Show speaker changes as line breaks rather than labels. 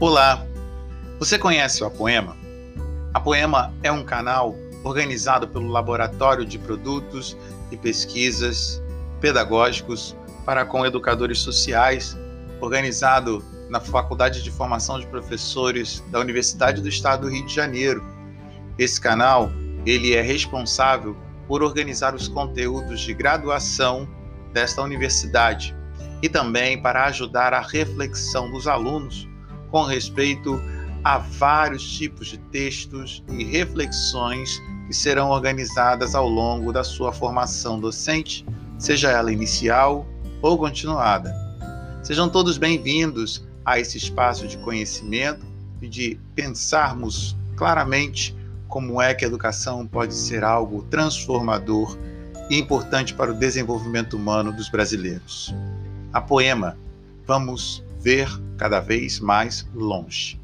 Olá! Você conhece o Apoema? A Poema é um canal organizado pelo Laboratório de Produtos e Pesquisas Pedagógicos para com Educadores Sociais, organizado na Faculdade de Formação de Professores da Universidade do Estado do Rio de Janeiro. Esse canal, ele é responsável por organizar os conteúdos de graduação desta universidade e também para ajudar a reflexão dos alunos com respeito a vários tipos de textos e reflexões que serão organizadas ao longo da sua formação docente, seja ela inicial ou continuada. Sejam todos bem-vindos a esse espaço de conhecimento e de pensarmos claramente como é que a educação pode ser algo transformador e importante para o desenvolvimento humano dos brasileiros. A poema, vamos ver cada vez mais longe.